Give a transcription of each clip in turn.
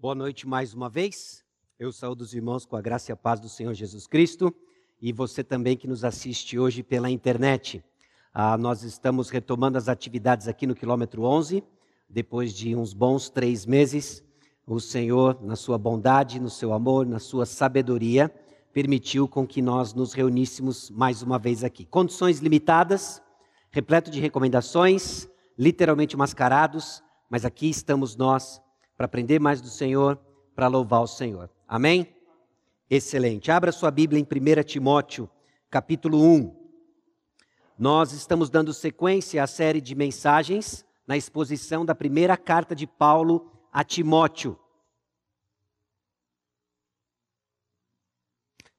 Boa noite mais uma vez. Eu saúdo os irmãos com a graça e a paz do Senhor Jesus Cristo e você também que nos assiste hoje pela internet. Ah, nós estamos retomando as atividades aqui no quilômetro 11, depois de uns bons três meses. O Senhor, na sua bondade, no seu amor, na sua sabedoria, permitiu com que nós nos reuníssemos mais uma vez aqui. Condições limitadas, repleto de recomendações, literalmente mascarados, mas aqui estamos nós para aprender mais do Senhor, para louvar o Senhor. Amém? Excelente. Abra sua Bíblia em 1 Timóteo, capítulo 1. Nós estamos dando sequência à série de mensagens na exposição da primeira carta de Paulo a Timóteo.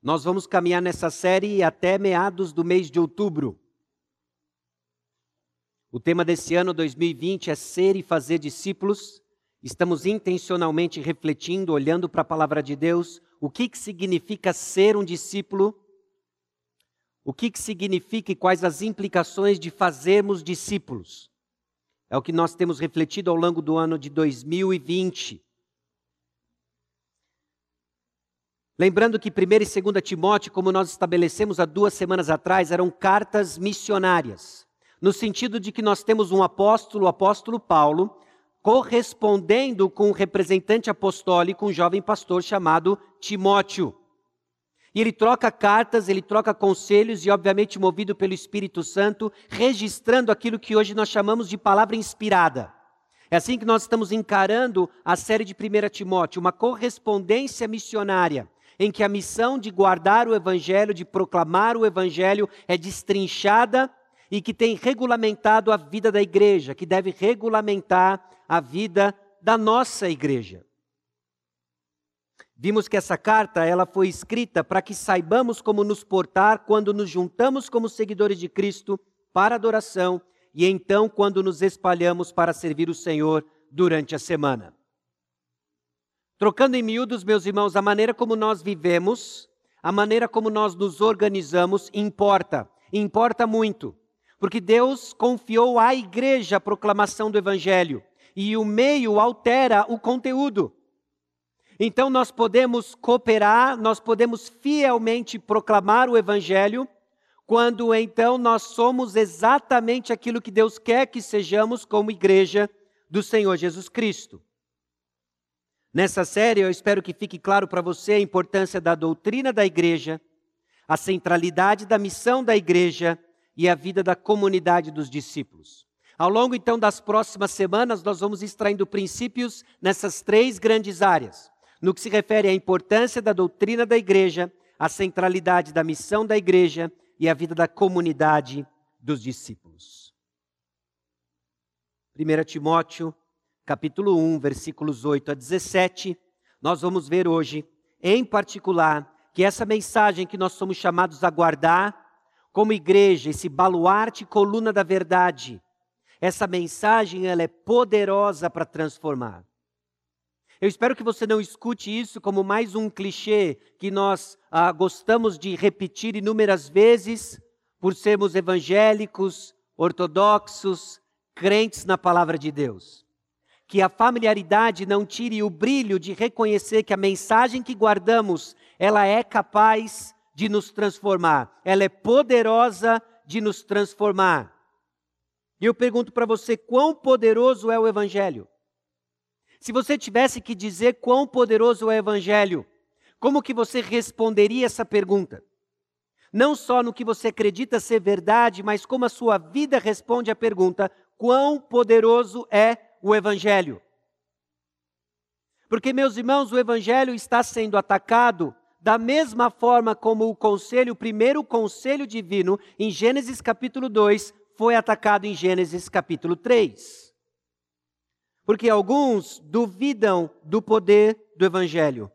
Nós vamos caminhar nessa série até meados do mês de outubro. O tema desse ano 2020 é ser e fazer discípulos. Estamos intencionalmente refletindo, olhando para a palavra de Deus, o que, que significa ser um discípulo, o que, que significa e quais as implicações de fazermos discípulos. É o que nós temos refletido ao longo do ano de 2020. Lembrando que 1 e 2 Timóteo, como nós estabelecemos há duas semanas atrás, eram cartas missionárias, no sentido de que nós temos um apóstolo, o apóstolo Paulo, correspondendo com um representante apostólico, um jovem pastor chamado Timóteo. E ele troca cartas, ele troca conselhos e, obviamente, movido pelo Espírito Santo, registrando aquilo que hoje nós chamamos de palavra inspirada. É assim que nós estamos encarando a série de 1 Timóteo, uma correspondência missionária, em que a missão de guardar o Evangelho, de proclamar o Evangelho, é destrinchada e que tem regulamentado a vida da igreja, que deve regulamentar a vida da nossa igreja. Vimos que essa carta ela foi escrita para que saibamos como nos portar quando nos juntamos como seguidores de Cristo para adoração e então quando nos espalhamos para servir o Senhor durante a semana. Trocando em miúdos, meus irmãos, a maneira como nós vivemos, a maneira como nós nos organizamos importa, importa muito. Porque Deus confiou à igreja a proclamação do evangelho e o meio altera o conteúdo. Então nós podemos cooperar, nós podemos fielmente proclamar o evangelho, quando então nós somos exatamente aquilo que Deus quer que sejamos como igreja do Senhor Jesus Cristo. Nessa série, eu espero que fique claro para você a importância da doutrina da igreja, a centralidade da missão da igreja e a vida da comunidade dos discípulos. Ao longo então das próximas semanas, nós vamos extraindo princípios nessas três grandes áreas. No que se refere à importância da doutrina da igreja, a centralidade da missão da igreja e a vida da comunidade dos discípulos. 1 Timóteo, capítulo 1, versículos 8 a 17, nós vamos ver hoje, em particular, que essa mensagem que nós somos chamados a guardar como igreja, esse baluarte coluna da verdade, essa mensagem ela é poderosa para transformar. Eu espero que você não escute isso como mais um clichê que nós ah, gostamos de repetir inúmeras vezes por sermos evangélicos, ortodoxos, crentes na palavra de Deus. Que a familiaridade não tire o brilho de reconhecer que a mensagem que guardamos, ela é capaz de nos transformar, ela é poderosa de nos transformar. E eu pergunto para você, quão poderoso é o Evangelho? Se você tivesse que dizer quão poderoso é o Evangelho, como que você responderia essa pergunta? Não só no que você acredita ser verdade, mas como a sua vida responde à pergunta: quão poderoso é o Evangelho? Porque, meus irmãos, o Evangelho está sendo atacado da mesma forma como o conselho, o primeiro conselho divino, em Gênesis capítulo 2, foi atacado em Gênesis capítulo 3. Porque alguns duvidam do poder do evangelho.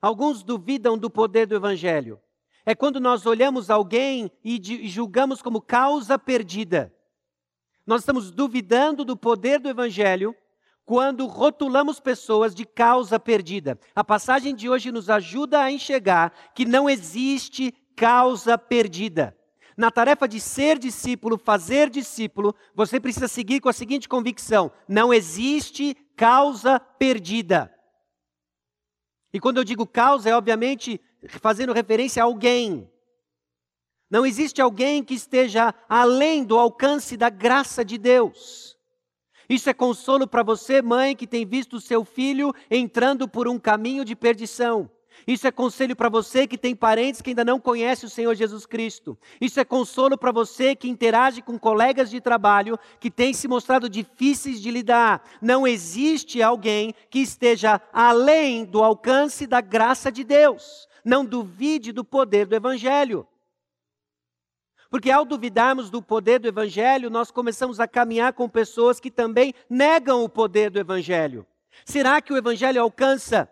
Alguns duvidam do poder do evangelho. É quando nós olhamos alguém e julgamos como causa perdida. Nós estamos duvidando do poder do evangelho quando rotulamos pessoas de causa perdida. A passagem de hoje nos ajuda a enxergar que não existe causa perdida. Na tarefa de ser discípulo, fazer discípulo, você precisa seguir com a seguinte convicção: não existe causa perdida. E quando eu digo causa, é obviamente fazendo referência a alguém. Não existe alguém que esteja além do alcance da graça de Deus. Isso é consolo para você, mãe, que tem visto o seu filho entrando por um caminho de perdição. Isso é conselho para você que tem parentes que ainda não conhece o Senhor Jesus Cristo. Isso é consolo para você que interage com colegas de trabalho que têm se mostrado difíceis de lidar. Não existe alguém que esteja além do alcance da graça de Deus. Não duvide do poder do Evangelho. Porque ao duvidarmos do poder do Evangelho, nós começamos a caminhar com pessoas que também negam o poder do Evangelho. Será que o Evangelho alcança?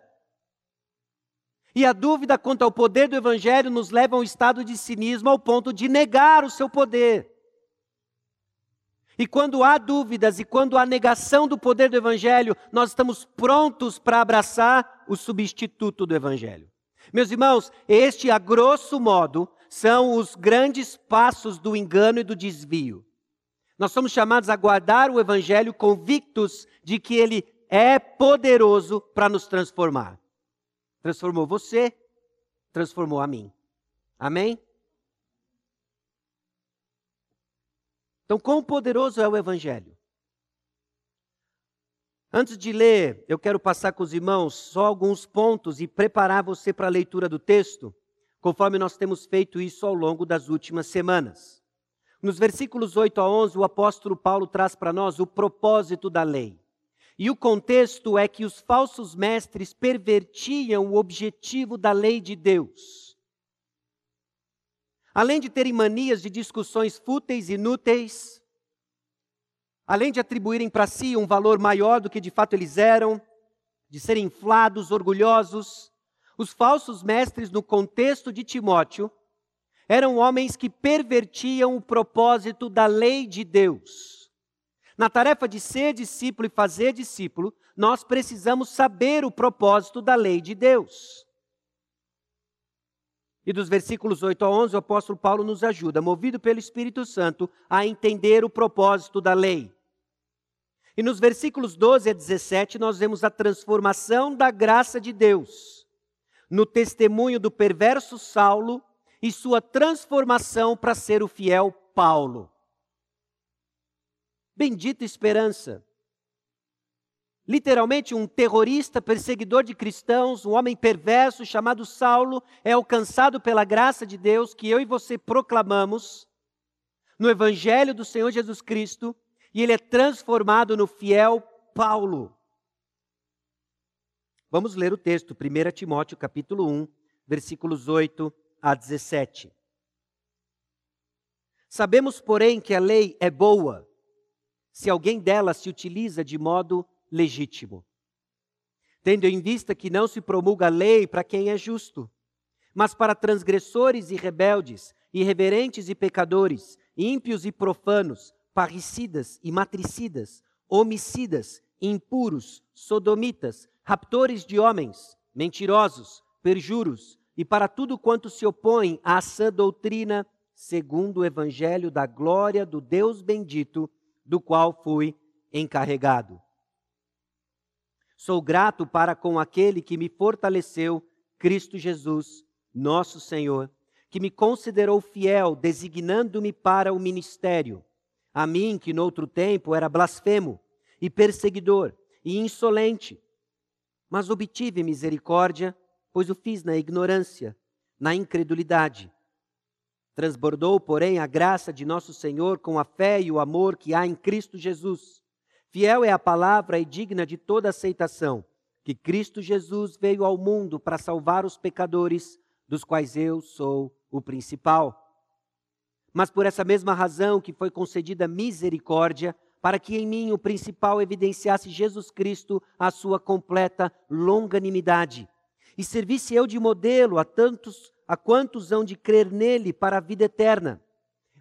E a dúvida quanto ao poder do Evangelho nos leva a um estado de cinismo ao ponto de negar o seu poder. E quando há dúvidas e quando há negação do poder do Evangelho, nós estamos prontos para abraçar o substituto do Evangelho. Meus irmãos, este, a grosso modo, são os grandes passos do engano e do desvio. Nós somos chamados a guardar o Evangelho convictos de que ele é poderoso para nos transformar. Transformou você, transformou a mim. Amém? Então, quão poderoso é o Evangelho? Antes de ler, eu quero passar com os irmãos só alguns pontos e preparar você para a leitura do texto, conforme nós temos feito isso ao longo das últimas semanas. Nos versículos 8 a 11, o apóstolo Paulo traz para nós o propósito da lei. E o contexto é que os falsos mestres pervertiam o objetivo da lei de Deus. Além de terem manias de discussões fúteis e inúteis, além de atribuírem para si um valor maior do que de fato eles eram, de serem inflados, orgulhosos, os falsos mestres, no contexto de Timóteo, eram homens que pervertiam o propósito da lei de Deus. Na tarefa de ser discípulo e fazer discípulo, nós precisamos saber o propósito da lei de Deus. E dos versículos 8 a 11, o apóstolo Paulo nos ajuda, movido pelo Espírito Santo, a entender o propósito da lei. E nos versículos 12 a 17, nós vemos a transformação da graça de Deus no testemunho do perverso Saulo e sua transformação para ser o fiel Paulo. Bendita esperança. Literalmente, um terrorista, perseguidor de cristãos, um homem perverso chamado Saulo, é alcançado pela graça de Deus que eu e você proclamamos no Evangelho do Senhor Jesus Cristo, e ele é transformado no fiel Paulo. Vamos ler o texto, 1 Timóteo capítulo 1, versículos 8 a 17. Sabemos, porém, que a lei é boa se alguém delas se utiliza de modo legítimo. Tendo em vista que não se promulga lei para quem é justo, mas para transgressores e rebeldes, irreverentes e pecadores, ímpios e profanos, parricidas e matricidas, homicidas, impuros, sodomitas, raptores de homens, mentirosos, perjuros, e para tudo quanto se opõe à sã doutrina, segundo o evangelho da glória do Deus bendito, do qual fui encarregado. Sou grato para com aquele que me fortaleceu, Cristo Jesus, nosso Senhor, que me considerou fiel, designando-me para o ministério. A mim, que noutro tempo era blasfemo, e perseguidor, e insolente, mas obtive misericórdia, pois o fiz na ignorância, na incredulidade. Transbordou, porém, a graça de nosso Senhor com a fé e o amor que há em Cristo Jesus. Fiel é a palavra e digna de toda aceitação, que Cristo Jesus veio ao mundo para salvar os pecadores, dos quais eu sou o principal. Mas por essa mesma razão que foi concedida misericórdia, para que em mim o principal evidenciasse Jesus Cristo a sua completa longanimidade, e servisse eu de modelo a tantos a quantos hão de crer nele para a vida eterna.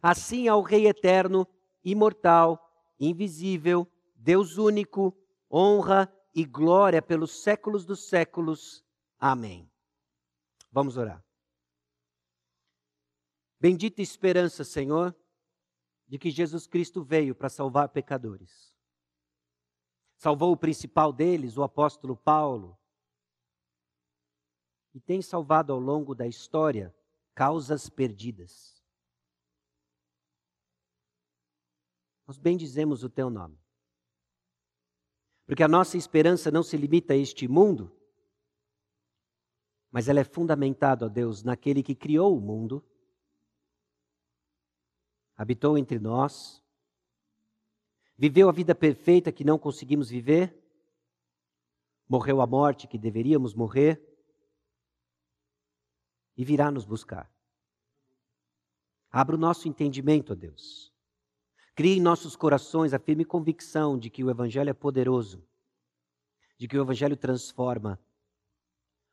Assim ao Rei eterno, imortal, invisível, Deus único, honra e glória pelos séculos dos séculos. Amém. Vamos orar. Bendita esperança, Senhor, de que Jesus Cristo veio para salvar pecadores. Salvou o principal deles, o apóstolo Paulo, e tem salvado ao longo da história causas perdidas. Nós bendizemos o teu nome. Porque a nossa esperança não se limita a este mundo, mas ela é fundamentada, ó Deus, naquele que criou o mundo, habitou entre nós, viveu a vida perfeita que não conseguimos viver, morreu a morte que deveríamos morrer e virá nos buscar. Abra o nosso entendimento, ó Deus. Crie em nossos corações a firme convicção de que o Evangelho é poderoso, de que o Evangelho transforma.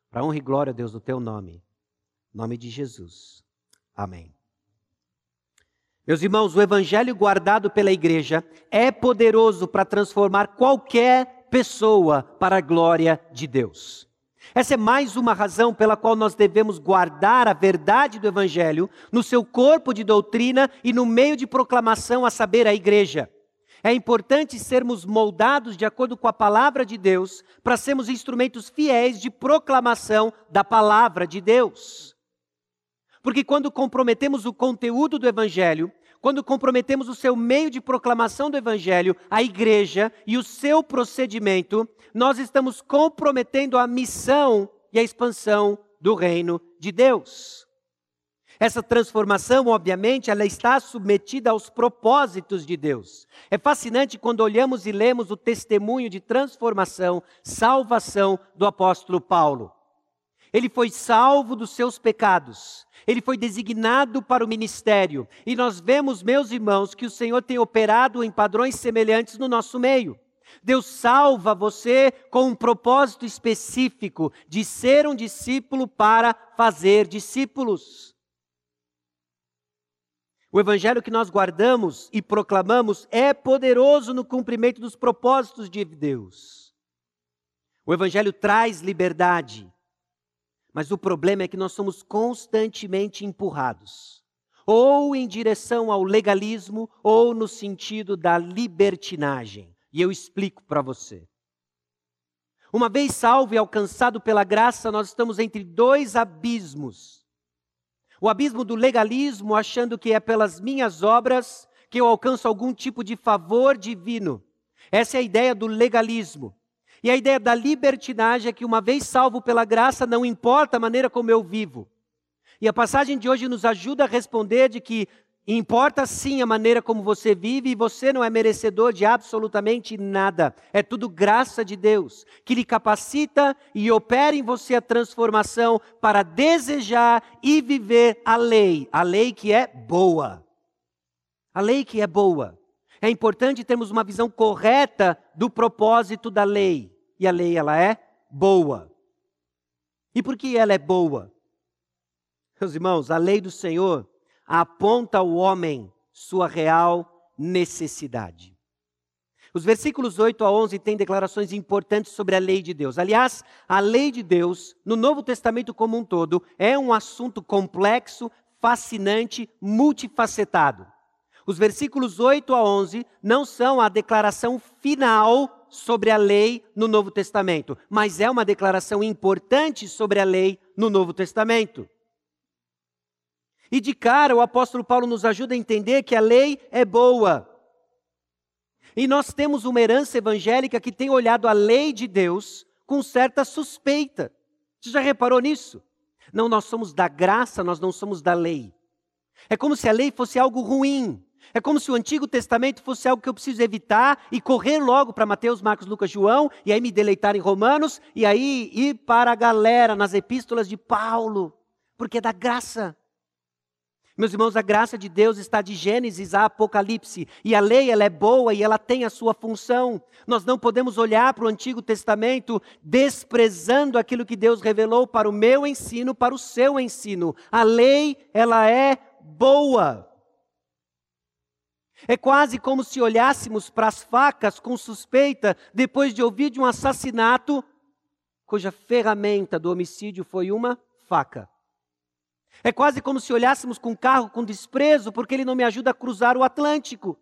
Para honra e glória, a Deus, do teu nome. Nome de Jesus. Amém. Meus irmãos, o Evangelho guardado pela igreja é poderoso para transformar qualquer pessoa para a glória de Deus. Essa é mais uma razão pela qual nós devemos guardar a verdade do Evangelho no seu corpo de doutrina e no meio de proclamação, a saber, a igreja. É importante sermos moldados de acordo com a palavra de Deus para sermos instrumentos fiéis de proclamação da palavra de Deus. Porque quando comprometemos o conteúdo do Evangelho, quando comprometemos o seu meio de proclamação do Evangelho, a igreja e o seu procedimento, nós estamos comprometendo a missão e a expansão do reino de Deus. Essa transformação, obviamente, ela está submetida aos propósitos de Deus. É fascinante quando olhamos e lemos o testemunho de transformação, salvação do apóstolo Paulo. Ele foi salvo dos seus pecados. Ele foi designado para o ministério. E nós vemos, meus irmãos, que o Senhor tem operado em padrões semelhantes no nosso meio. Deus salva você com um propósito específico de ser um discípulo para fazer discípulos. O evangelho que nós guardamos e proclamamos é poderoso no cumprimento dos propósitos de Deus. O evangelho traz liberdade, mas o problema é que nós somos constantemente empurrados, ou em direção ao legalismo, ou no sentido da libertinagem. E eu explico para você. Uma vez salvo e alcançado pela graça, nós estamos entre dois abismos. O abismo do legalismo, achando que é pelas minhas obras que eu alcanço algum tipo de favor divino. Essa é a ideia do legalismo. E a ideia da libertinagem é que, uma vez salvo pela graça, não importa a maneira como eu vivo. E a passagem de hoje nos ajuda a responder de que importa sim a maneira como você vive e você não é merecedor de absolutamente nada. É tudo graça de Deus, que lhe capacita e opera em você a transformação para desejar e viver a lei, a lei que é boa. A lei que é boa. É importante termos uma visão correta do propósito da lei e a lei ela é boa. E por que ela é boa? Meus irmãos, a lei do Senhor aponta ao homem sua real necessidade. Os versículos 8 a 11 têm declarações importantes sobre a lei de Deus. Aliás, a lei de Deus, no Novo Testamento como um todo, é um assunto complexo, fascinante, multifacetado. Os versículos 8 a 11 não são a declaração final sobre a lei no Novo Testamento, mas é uma declaração importante sobre a lei no Novo Testamento. E de cara, o apóstolo Paulo nos ajuda a entender que a lei é boa. E nós temos uma herança evangélica que tem olhado a lei de Deus com certa suspeita. Você já reparou nisso? Não, nós somos da graça, nós não somos da lei. É como se a lei fosse algo ruim, é como se o Antigo Testamento fosse algo que eu preciso evitar e correr logo para Mateus, Marcos, Lucas, João, e aí me deleitar em Romanos, e aí ir para a galera nas epístolas de Paulo, porque é da graça. Meus irmãos, a graça de Deus está de Gênesis a Apocalipse, e a lei ela é boa e ela tem a sua função. Nós não podemos olhar para o Antigo Testamento desprezando aquilo que Deus revelou para o meu ensino, para o seu ensino. A lei, ela é boa. É quase como se olhássemos para as facas com suspeita depois de ouvir de um assassinato cuja ferramenta do homicídio foi uma faca. É quase como se olhássemos com um carro com desprezo porque ele não me ajuda a cruzar o Atlântico.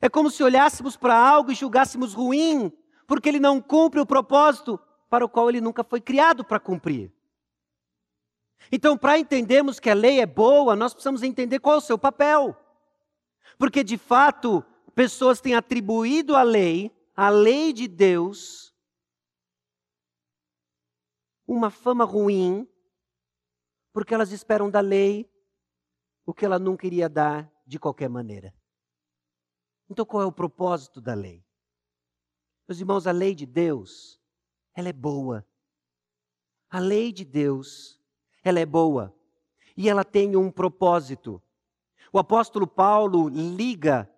É como se olhássemos para algo e julgássemos ruim porque ele não cumpre o propósito para o qual ele nunca foi criado para cumprir. Então, para entendermos que a lei é boa, nós precisamos entender qual é o seu papel. Porque, de fato, pessoas têm atribuído à lei, à lei de Deus, uma fama ruim, porque elas esperam da lei o que ela nunca iria dar de qualquer maneira. Então, qual é o propósito da lei? Meus irmãos, a lei de Deus, ela é boa. A lei de Deus, ela é boa. E ela tem um propósito. O apóstolo Paulo liga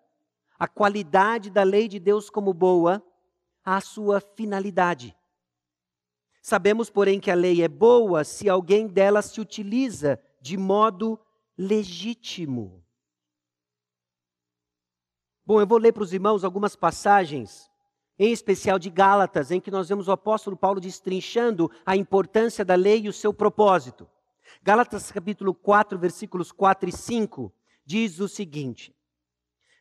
a qualidade da lei de Deus como boa à sua finalidade. Sabemos, porém, que a lei é boa se alguém dela se utiliza de modo legítimo. Bom, eu vou ler para os irmãos algumas passagens, em especial de Gálatas, em que nós vemos o apóstolo Paulo destrinchando a importância da lei e o seu propósito. Gálatas capítulo 4, versículos 4 e 5, diz o seguinte: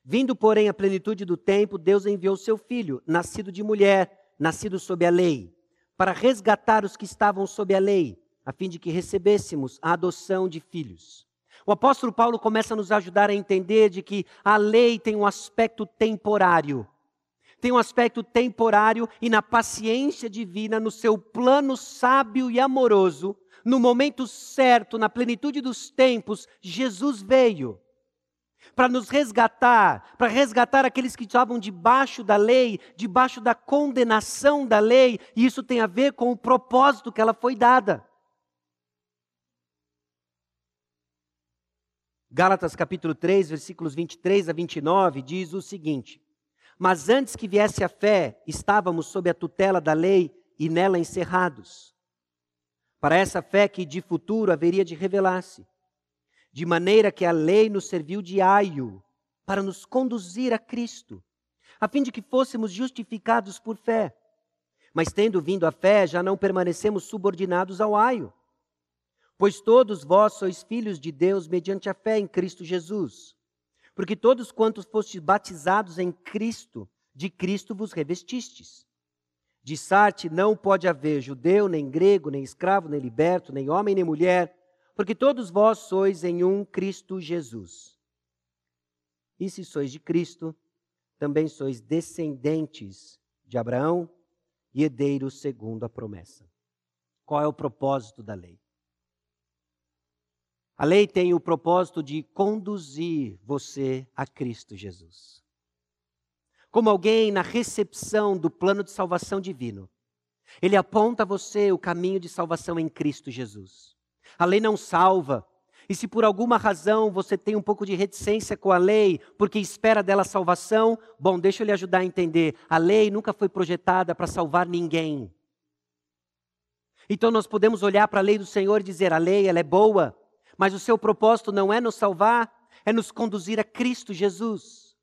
Vindo, porém, a plenitude do tempo, Deus enviou seu filho, nascido de mulher, nascido sob a lei para resgatar os que estavam sob a lei, a fim de que recebêssemos a adoção de filhos. O apóstolo Paulo começa a nos ajudar a entender de que a lei tem um aspecto temporário. Tem um aspecto temporário e na paciência divina, no seu plano sábio e amoroso, no momento certo, na plenitude dos tempos, Jesus veio para nos resgatar, para resgatar aqueles que estavam debaixo da lei, debaixo da condenação da lei, e isso tem a ver com o propósito que ela foi dada. Gálatas capítulo 3, versículos 23 a 29 diz o seguinte: Mas antes que viesse a fé, estávamos sob a tutela da lei e nela encerrados. Para essa fé que de futuro haveria de revelar-se de maneira que a lei nos serviu de aio para nos conduzir a Cristo, a fim de que fôssemos justificados por fé. Mas tendo vindo a fé, já não permanecemos subordinados ao aio. Pois todos vós sois filhos de Deus mediante a fé em Cristo Jesus. Porque todos quantos fostes batizados em Cristo, de Cristo vos revestistes. De Sarte não pode haver judeu, nem grego, nem escravo, nem liberto, nem homem, nem mulher, porque todos vós sois em um Cristo Jesus. E se sois de Cristo, também sois descendentes de Abraão e herdeiros segundo a promessa. Qual é o propósito da lei? A lei tem o propósito de conduzir você a Cristo Jesus. Como alguém na recepção do plano de salvação divino, ele aponta a você o caminho de salvação em Cristo Jesus. A lei não salva. E se por alguma razão você tem um pouco de reticência com a lei, porque espera dela salvação, bom, deixa eu lhe ajudar a entender. A lei nunca foi projetada para salvar ninguém. Então nós podemos olhar para a lei do Senhor e dizer: a lei ela é boa, mas o seu propósito não é nos salvar, é nos conduzir a Cristo Jesus.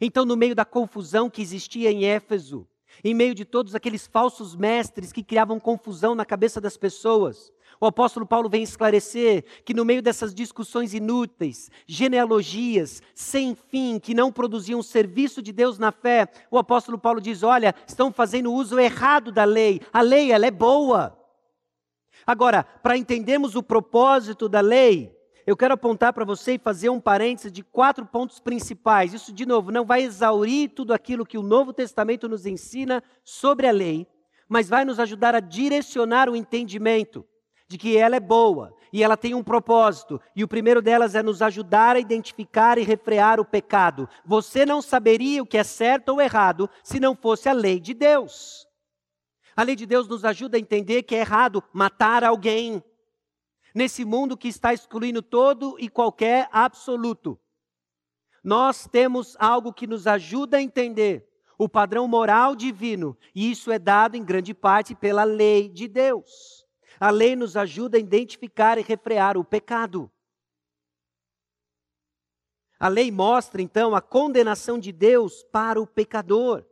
Então, no meio da confusão que existia em Éfeso, em meio de todos aqueles falsos mestres que criavam confusão na cabeça das pessoas, o apóstolo Paulo vem esclarecer que no meio dessas discussões inúteis, genealogias sem fim, que não produziam serviço de Deus na fé, o apóstolo Paulo diz: olha, estão fazendo uso errado da lei. A lei, ela é boa. Agora, para entendermos o propósito da lei, eu quero apontar para você e fazer um parênteses de quatro pontos principais. Isso, de novo, não vai exaurir tudo aquilo que o Novo Testamento nos ensina sobre a lei, mas vai nos ajudar a direcionar o entendimento de que ela é boa e ela tem um propósito, e o primeiro delas é nos ajudar a identificar e refrear o pecado. Você não saberia o que é certo ou errado se não fosse a lei de Deus. A lei de Deus nos ajuda a entender que é errado matar alguém. Nesse mundo que está excluindo todo e qualquer absoluto, nós temos algo que nos ajuda a entender o padrão moral divino, e isso é dado em grande parte pela lei de Deus. A lei nos ajuda a identificar e refrear o pecado. A lei mostra, então, a condenação de Deus para o pecador.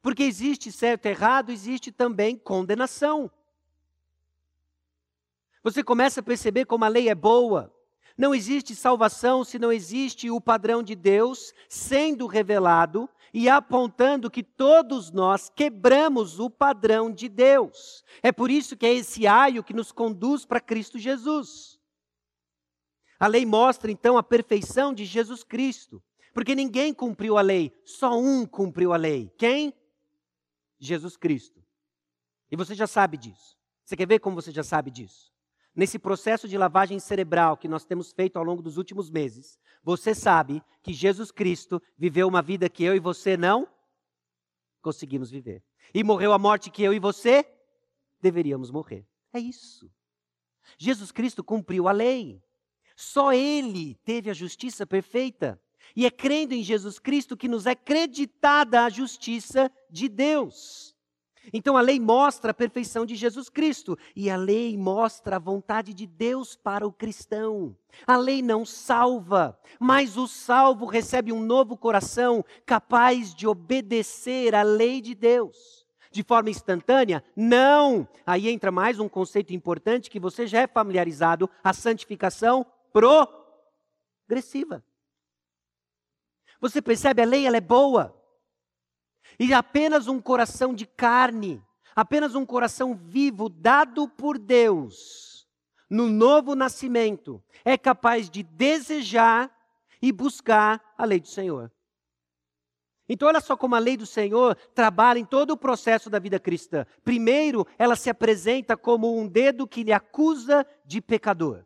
Porque existe certo e errado, existe também condenação. Você começa a perceber como a lei é boa. Não existe salvação se não existe o padrão de Deus sendo revelado e apontando que todos nós quebramos o padrão de Deus. É por isso que é esse aio que nos conduz para Cristo Jesus. A lei mostra então a perfeição de Jesus Cristo, porque ninguém cumpriu a lei, só um cumpriu a lei. Quem? Jesus Cristo. E você já sabe disso. Você quer ver como você já sabe disso? Nesse processo de lavagem cerebral que nós temos feito ao longo dos últimos meses, você sabe que Jesus Cristo viveu uma vida que eu e você não conseguimos viver. E morreu a morte que eu e você deveríamos morrer. É isso. Jesus Cristo cumpriu a lei. Só Ele teve a justiça perfeita. E é crendo em Jesus Cristo que nos é creditada a justiça de Deus. Então a lei mostra a perfeição de Jesus Cristo e a lei mostra a vontade de Deus para o cristão. A lei não salva, mas o salvo recebe um novo coração capaz de obedecer à lei de Deus. De forma instantânea? Não! Aí entra mais um conceito importante que você já é familiarizado: a santificação progressiva. Você percebe, a lei ela é boa, e apenas um coração de carne, apenas um coração vivo dado por Deus, no novo nascimento, é capaz de desejar e buscar a lei do Senhor. Então, olha só como a lei do Senhor trabalha em todo o processo da vida cristã. Primeiro, ela se apresenta como um dedo que lhe acusa de pecador.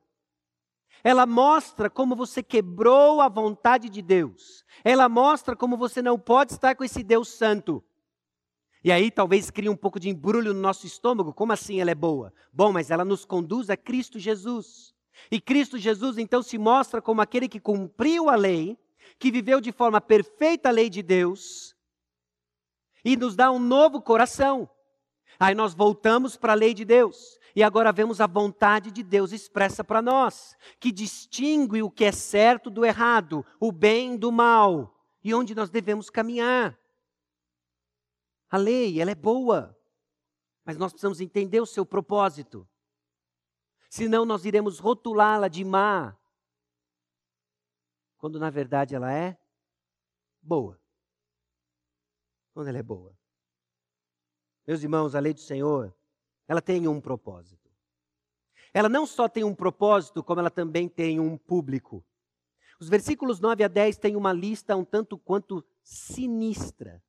Ela mostra como você quebrou a vontade de Deus. Ela mostra como você não pode estar com esse Deus santo. E aí talvez crie um pouco de embrulho no nosso estômago. Como assim ela é boa? Bom, mas ela nos conduz a Cristo Jesus. E Cristo Jesus então se mostra como aquele que cumpriu a lei, que viveu de forma perfeita a lei de Deus e nos dá um novo coração. Aí nós voltamos para a lei de Deus. E agora vemos a vontade de Deus expressa para nós, que distingue o que é certo do errado, o bem do mal, e onde nós devemos caminhar. A lei, ela é boa, mas nós precisamos entender o seu propósito. Senão nós iremos rotulá-la de má, quando na verdade ela é boa. Quando ela é boa. Meus irmãos, a lei do Senhor, ela tem um propósito. Ela não só tem um propósito, como ela também tem um público. Os versículos 9 a 10 têm uma lista um tanto quanto sinistra,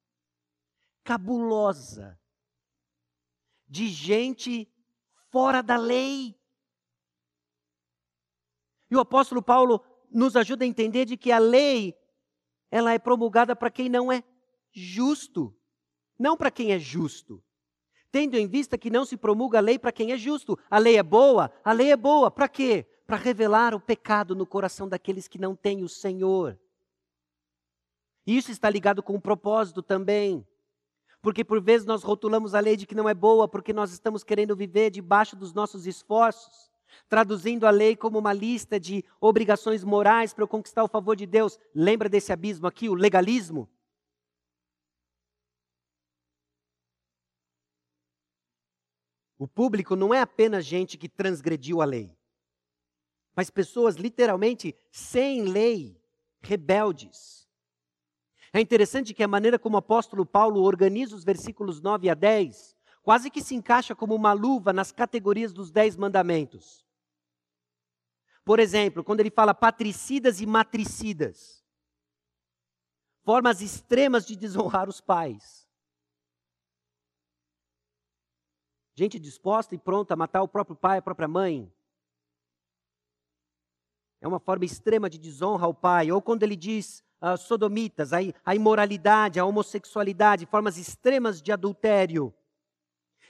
cabulosa, de gente fora da lei. E o apóstolo Paulo nos ajuda a entender de que a lei ela é promulgada para quem não é justo, não para quem é justo tendo em vista que não se promulga a lei para quem é justo. A lei é boa? A lei é boa. Para quê? Para revelar o pecado no coração daqueles que não têm o Senhor. Isso está ligado com o propósito também. Porque por vezes nós rotulamos a lei de que não é boa, porque nós estamos querendo viver debaixo dos nossos esforços, traduzindo a lei como uma lista de obrigações morais para eu conquistar o favor de Deus. Lembra desse abismo aqui, o legalismo? O público não é apenas gente que transgrediu a lei, mas pessoas literalmente sem lei, rebeldes. É interessante que a maneira como o apóstolo Paulo organiza os versículos 9 a 10 quase que se encaixa como uma luva nas categorias dos dez mandamentos. Por exemplo, quando ele fala patricidas e matricidas, formas extremas de desonrar os pais. Gente disposta e pronta a matar o próprio pai, a própria mãe. É uma forma extrema de desonra ao pai. Ou quando ele diz uh, sodomitas, a, a imoralidade, a homossexualidade, formas extremas de adultério.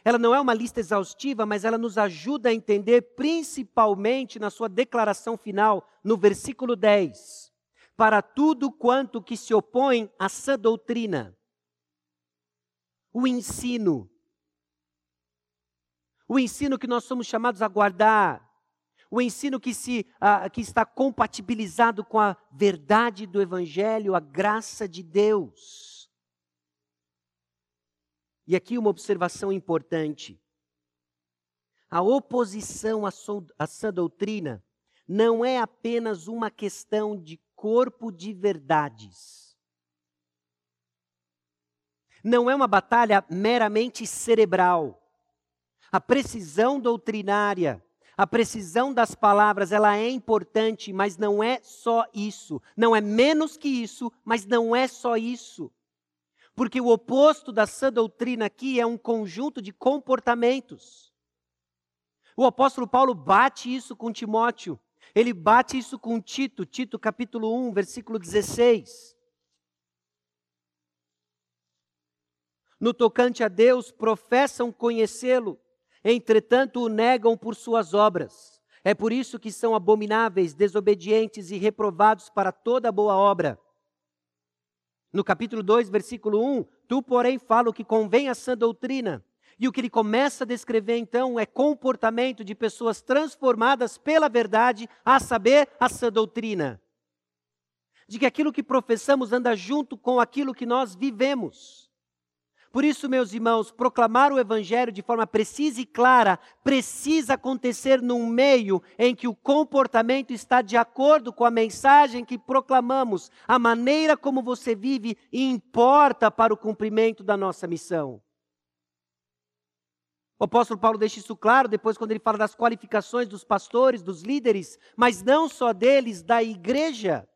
Ela não é uma lista exaustiva, mas ela nos ajuda a entender, principalmente na sua declaração final, no versículo 10. Para tudo quanto que se opõe à sã doutrina, o ensino, o ensino que nós somos chamados a guardar, o ensino que, se, uh, que está compatibilizado com a verdade do Evangelho, a graça de Deus. E aqui uma observação importante. A oposição à sã doutrina não é apenas uma questão de corpo de verdades. Não é uma batalha meramente cerebral. A precisão doutrinária, a precisão das palavras, ela é importante, mas não é só isso. Não é menos que isso, mas não é só isso. Porque o oposto da sã doutrina aqui é um conjunto de comportamentos. O apóstolo Paulo bate isso com Timóteo. Ele bate isso com Tito, Tito capítulo 1, versículo 16. No tocante a Deus, professam conhecê-lo, entretanto o negam por suas obras. É por isso que são abomináveis, desobedientes e reprovados para toda boa obra. No capítulo 2, versículo 1, tu, porém, fala o que convém à sã doutrina. E o que ele começa a descrever então é comportamento de pessoas transformadas pela verdade, a saber, a sã doutrina. De que aquilo que professamos anda junto com aquilo que nós vivemos. Por isso, meus irmãos, proclamar o Evangelho de forma precisa e clara precisa acontecer num meio em que o comportamento está de acordo com a mensagem que proclamamos. A maneira como você vive importa para o cumprimento da nossa missão. O apóstolo Paulo deixa isso claro depois, quando ele fala das qualificações dos pastores, dos líderes, mas não só deles, da igreja.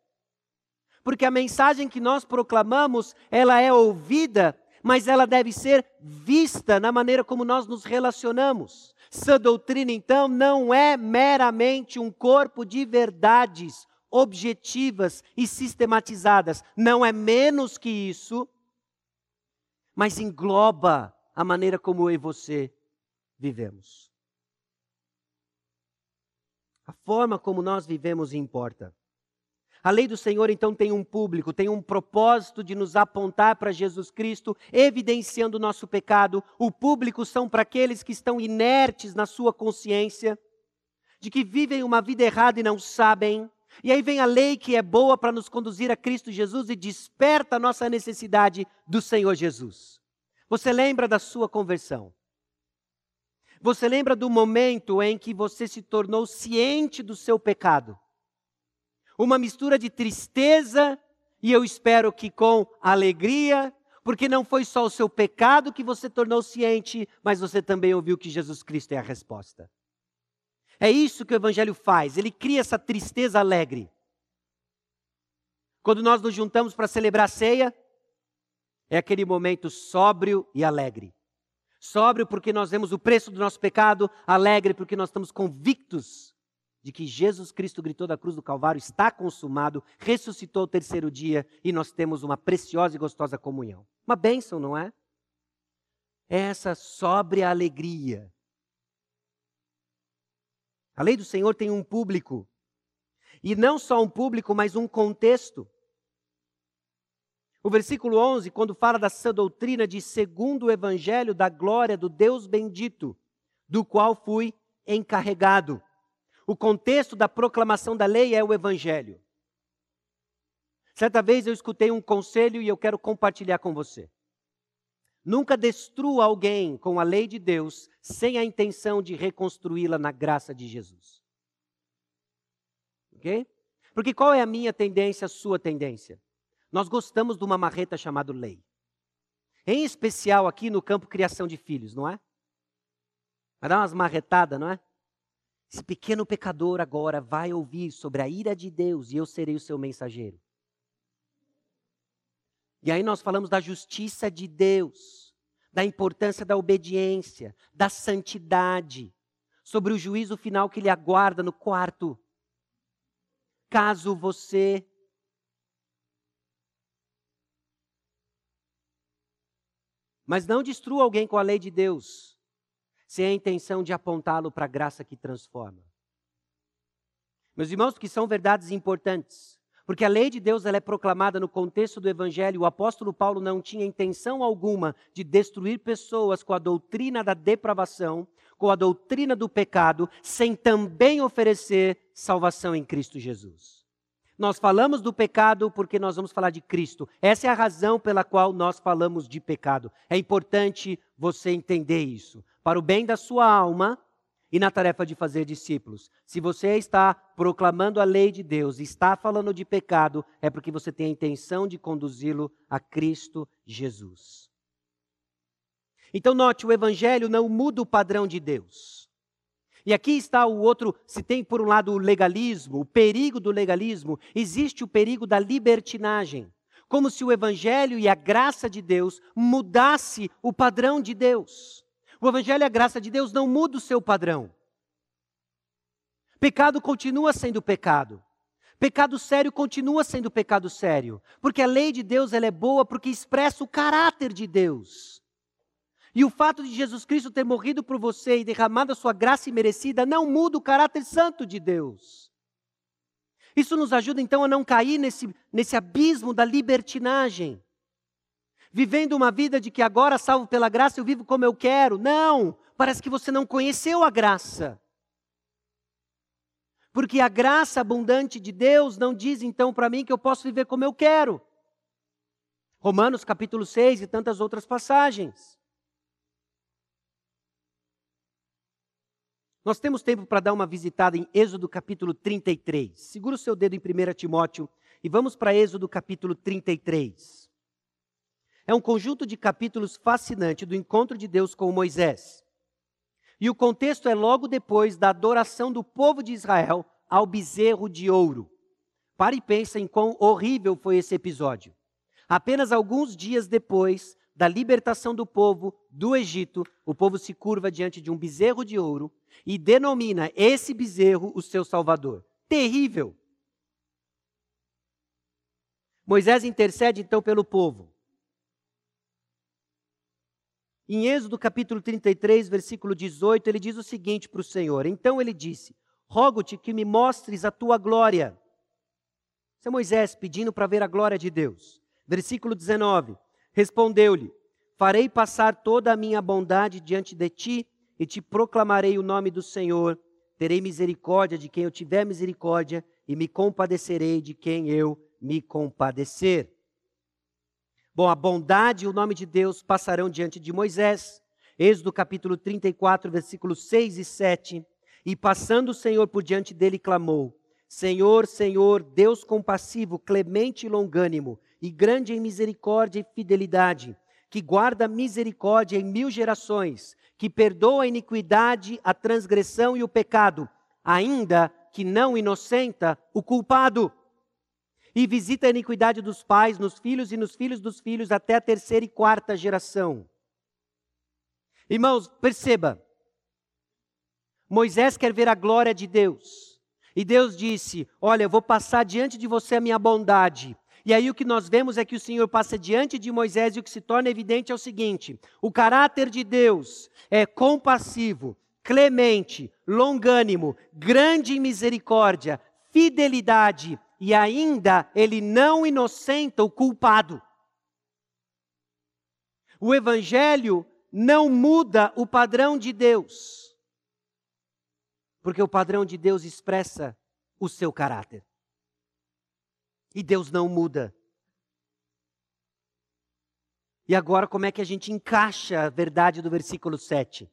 Porque a mensagem que nós proclamamos, ela é ouvida mas ela deve ser vista na maneira como nós nos relacionamos. Sã doutrina, então, não é meramente um corpo de verdades objetivas e sistematizadas. Não é menos que isso, mas engloba a maneira como eu e você vivemos. A forma como nós vivemos importa. A lei do Senhor então tem um público, tem um propósito de nos apontar para Jesus Cristo, evidenciando o nosso pecado. O público são para aqueles que estão inertes na sua consciência, de que vivem uma vida errada e não sabem. E aí vem a lei que é boa para nos conduzir a Cristo Jesus e desperta a nossa necessidade do Senhor Jesus. Você lembra da sua conversão? Você lembra do momento em que você se tornou ciente do seu pecado? Uma mistura de tristeza e eu espero que com alegria, porque não foi só o seu pecado que você tornou ciente, mas você também ouviu que Jesus Cristo é a resposta. É isso que o Evangelho faz, ele cria essa tristeza alegre. Quando nós nos juntamos para celebrar a ceia, é aquele momento sóbrio e alegre. Sóbrio porque nós vemos o preço do nosso pecado, alegre porque nós estamos convictos de que Jesus Cristo gritou da cruz do Calvário: está consumado, ressuscitou o terceiro dia e nós temos uma preciosa e gostosa comunhão. Uma bênção, não é? é essa sóbria alegria. A lei do Senhor tem um público. E não só um público, mas um contexto. O versículo 11, quando fala da sã doutrina de segundo o evangelho da glória do Deus bendito, do qual fui encarregado. O contexto da proclamação da lei é o evangelho. Certa vez eu escutei um conselho e eu quero compartilhar com você. Nunca destrua alguém com a lei de Deus sem a intenção de reconstruí-la na graça de Jesus. Ok? Porque qual é a minha tendência, a sua tendência? Nós gostamos de uma marreta chamada lei. Em especial aqui no campo criação de filhos, não é? Vai dar umas marretadas, não é? Esse pequeno pecador agora vai ouvir sobre a ira de Deus e eu serei o seu mensageiro. E aí nós falamos da justiça de Deus, da importância da obediência, da santidade, sobre o juízo final que lhe aguarda no quarto. Caso você Mas não destrua alguém com a lei de Deus sem a intenção de apontá-lo para a graça que transforma. Meus irmãos, que são verdades importantes, porque a lei de Deus ela é proclamada no contexto do Evangelho. O apóstolo Paulo não tinha intenção alguma de destruir pessoas com a doutrina da depravação, com a doutrina do pecado, sem também oferecer salvação em Cristo Jesus. Nós falamos do pecado porque nós vamos falar de Cristo. Essa é a razão pela qual nós falamos de pecado. É importante você entender isso para o bem da sua alma e na tarefa de fazer discípulos. Se você está proclamando a lei de Deus, está falando de pecado, é porque você tem a intenção de conduzi-lo a Cristo Jesus. Então, note: o Evangelho não muda o padrão de Deus. E aqui está o outro, se tem por um lado o legalismo, o perigo do legalismo, existe o perigo da libertinagem. Como se o evangelho e a graça de Deus mudasse o padrão de Deus. O Evangelho e a graça de Deus não muda o seu padrão. Pecado continua sendo pecado. Pecado sério continua sendo pecado sério. Porque a lei de Deus ela é boa porque expressa o caráter de Deus. E o fato de Jesus Cristo ter morrido por você e derramado a sua graça imerecida não muda o caráter santo de Deus. Isso nos ajuda então a não cair nesse, nesse abismo da libertinagem vivendo uma vida de que agora, salvo pela graça, eu vivo como eu quero. Não! Parece que você não conheceu a graça. Porque a graça abundante de Deus não diz então para mim que eu posso viver como eu quero. Romanos capítulo 6 e tantas outras passagens. Nós temos tempo para dar uma visitada em Êxodo capítulo 33. Segura o seu dedo em 1 Timóteo e vamos para Êxodo capítulo 33. É um conjunto de capítulos fascinante do encontro de Deus com Moisés. E o contexto é logo depois da adoração do povo de Israel ao bezerro de ouro. Pare e pense em quão horrível foi esse episódio. Apenas alguns dias depois da libertação do povo do Egito, o povo se curva diante de um bezerro de ouro e denomina esse bezerro o seu salvador. Terrível. Moisés intercede então pelo povo. Em Êxodo capítulo 33, versículo 18, ele diz o seguinte para o Senhor: Então ele disse: Rogo-te que me mostres a tua glória. Isso é Moisés pedindo para ver a glória de Deus. Versículo 19: Respondeu-lhe: Farei passar toda a minha bondade diante de ti e te proclamarei o nome do Senhor. Terei misericórdia de quem eu tiver misericórdia e me compadecerei de quem eu me compadecer. Bom, a bondade e o nome de Deus passarão diante de Moisés. Êxodo capítulo 34, versículos 6 e 7. E passando o Senhor por diante dele, clamou: Senhor, Senhor, Deus compassivo, clemente e longânimo, e grande em misericórdia e fidelidade, que guarda misericórdia em mil gerações, que perdoa a iniquidade, a transgressão e o pecado, ainda que não inocenta o culpado e visita a iniquidade dos pais nos filhos e nos filhos dos filhos até a terceira e quarta geração. Irmãos, perceba. Moisés quer ver a glória de Deus. E Deus disse: Olha, eu vou passar diante de você a minha bondade. E aí o que nós vemos é que o Senhor passa diante de Moisés e o que se torna evidente é o seguinte: o caráter de Deus é compassivo, clemente, longânimo, grande em misericórdia, fidelidade e ainda ele não inocenta o culpado. O Evangelho não muda o padrão de Deus, porque o padrão de Deus expressa o seu caráter. E Deus não muda. E agora, como é que a gente encaixa a verdade do versículo 7?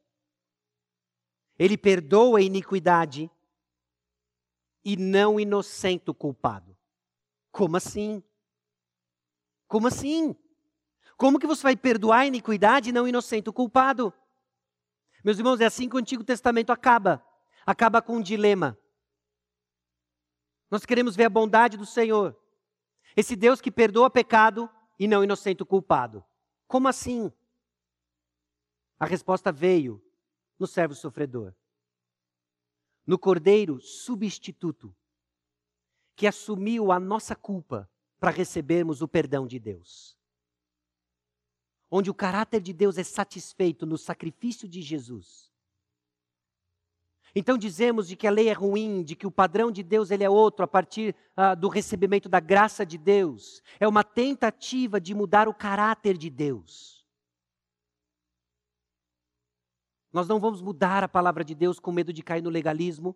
Ele perdoa a iniquidade e não inocenta o culpado. Como assim? Como assim? Como que você vai perdoar a iniquidade e não inocenta o culpado? Meus irmãos, é assim que o Antigo Testamento acaba. Acaba com um dilema. Nós queremos ver a bondade do Senhor. Esse Deus que perdoa pecado e não inocenta o culpado. Como assim? A resposta veio no servo sofredor no Cordeiro substituto, que assumiu a nossa culpa para recebermos o perdão de Deus. Onde o caráter de Deus é satisfeito no sacrifício de Jesus. Então dizemos de que a lei é ruim, de que o padrão de Deus ele é outro a partir ah, do recebimento da graça de Deus. É uma tentativa de mudar o caráter de Deus. Nós não vamos mudar a palavra de Deus com medo de cair no legalismo,